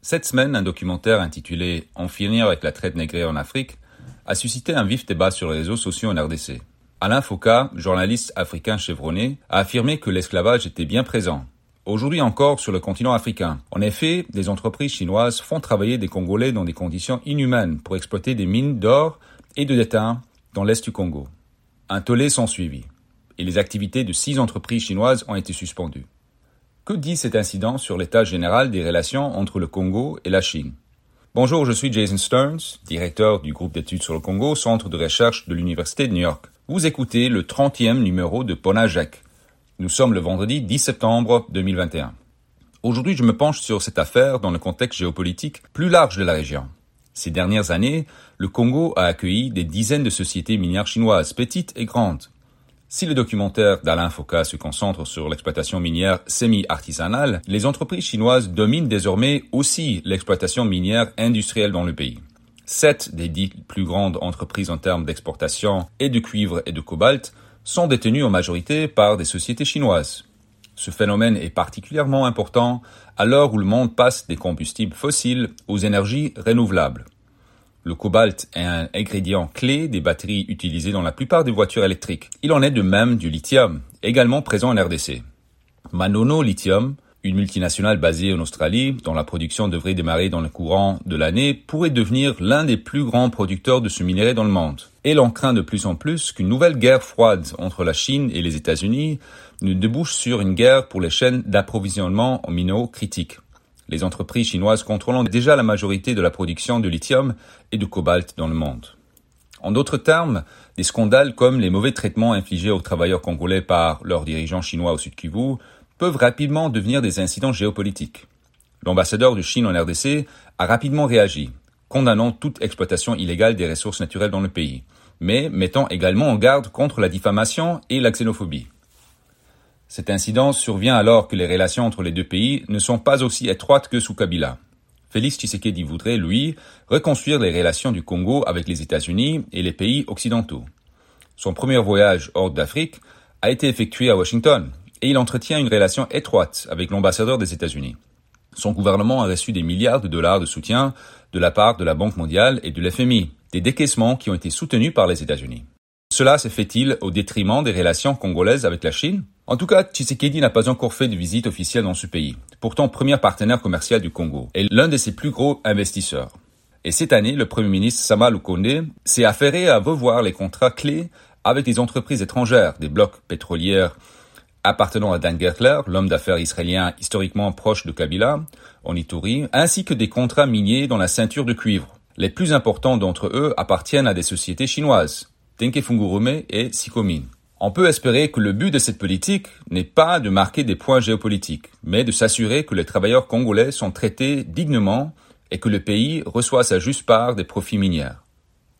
Cette semaine, un documentaire intitulé En finir avec la traite négrière en Afrique a suscité un vif débat sur les réseaux sociaux en RDC. Alain Foucault, journaliste africain chevronné, a affirmé que l'esclavage était bien présent. Aujourd'hui encore sur le continent africain. En effet, des entreprises chinoises font travailler des Congolais dans des conditions inhumaines pour exploiter des mines d'or et de détain dans l'est du Congo. Un tollé s'en suivit, et les activités de six entreprises chinoises ont été suspendues. Que dit cet incident sur l'état général des relations entre le Congo et la Chine? Bonjour, je suis Jason Stearns, directeur du groupe d'études sur le Congo, centre de recherche de l'Université de New York. Vous écoutez le 30e numéro de Ponajek. Nous sommes le vendredi 10 septembre 2021. Aujourd'hui, je me penche sur cette affaire dans le contexte géopolitique plus large de la région. Ces dernières années, le Congo a accueilli des dizaines de sociétés minières chinoises, petites et grandes. Si le documentaire d'Alain Foucault se concentre sur l'exploitation minière semi-artisanale, les entreprises chinoises dominent désormais aussi l'exploitation minière industrielle dans le pays. Sept des dix plus grandes entreprises en termes d'exportation et de cuivre et de cobalt sont détenues en majorité par des sociétés chinoises. Ce phénomène est particulièrement important à l'heure où le monde passe des combustibles fossiles aux énergies renouvelables. Le cobalt est un ingrédient clé des batteries utilisées dans la plupart des voitures électriques. Il en est de même du lithium, également présent en RDC. Manono Lithium, une multinationale basée en Australie, dont la production devrait démarrer dans le courant de l'année, pourrait devenir l'un des plus grands producteurs de ce minerai dans le monde. Et l'on craint de plus en plus qu'une nouvelle guerre froide entre la Chine et les États-Unis ne débouche sur une guerre pour les chaînes d'approvisionnement en minéraux critiques les entreprises chinoises contrôlant déjà la majorité de la production de lithium et de cobalt dans le monde. En d'autres termes, des scandales comme les mauvais traitements infligés aux travailleurs congolais par leurs dirigeants chinois au Sud Kivu peuvent rapidement devenir des incidents géopolitiques. L'ambassadeur de Chine en RDC a rapidement réagi, condamnant toute exploitation illégale des ressources naturelles dans le pays, mais mettant également en garde contre la diffamation et la xénophobie. Cet incident survient alors que les relations entre les deux pays ne sont pas aussi étroites que sous Kabila. Félix Tshisekedi voudrait, lui, reconstruire les relations du Congo avec les États-Unis et les pays occidentaux. Son premier voyage hors d'Afrique a été effectué à Washington et il entretient une relation étroite avec l'ambassadeur des États-Unis. Son gouvernement a reçu des milliards de dollars de soutien de la part de la Banque mondiale et de l'FMI, des décaissements qui ont été soutenus par les États-Unis. Cela se fait-il au détriment des relations congolaises avec la Chine? En tout cas, Tshisekedi n'a pas encore fait de visite officielle dans ce pays, pourtant premier partenaire commercial du Congo et l'un de ses plus gros investisseurs. Et cette année, le Premier ministre Sama Lukonde s'est affairé à revoir les contrats clés avec les entreprises étrangères des blocs pétrolières appartenant à Dan Gertler, l'homme d'affaires israélien historiquement proche de Kabila, en Ituri, ainsi que des contrats miniers dans la ceinture de cuivre. Les plus importants d'entre eux appartiennent à des sociétés chinoises, Tenke Fungurume et Sikomin. On peut espérer que le but de cette politique n'est pas de marquer des points géopolitiques, mais de s'assurer que les travailleurs congolais sont traités dignement et que le pays reçoit sa juste part des profits miniers.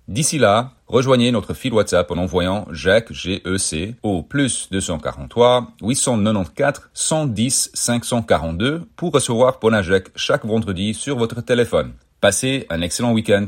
D'ici là, rejoignez notre fil WhatsApp en envoyant Jacques GEC au plus 243 894 110 542 pour recevoir Ponajek chaque vendredi sur votre téléphone. Passez un excellent week-end.